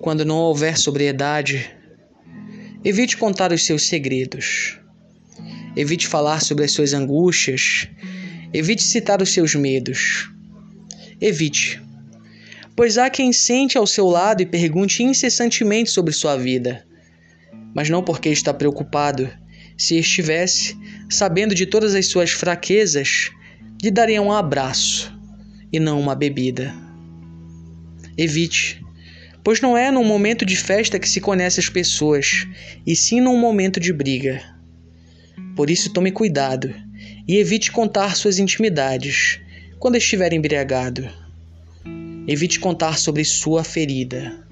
quando não houver sobriedade, evite contar os seus segredos. Evite falar sobre as suas angústias. Evite citar os seus medos. Evite. Pois há quem sente ao seu lado e pergunte incessantemente sobre sua vida, mas não porque está preocupado. Se estivesse, sabendo de todas as suas fraquezas, lhe daria um abraço e não uma bebida. Evite, pois não é num momento de festa que se conhece as pessoas, e sim num momento de briga. Por isso, tome cuidado e evite contar suas intimidades quando estiver embriagado. Evite contar sobre sua ferida.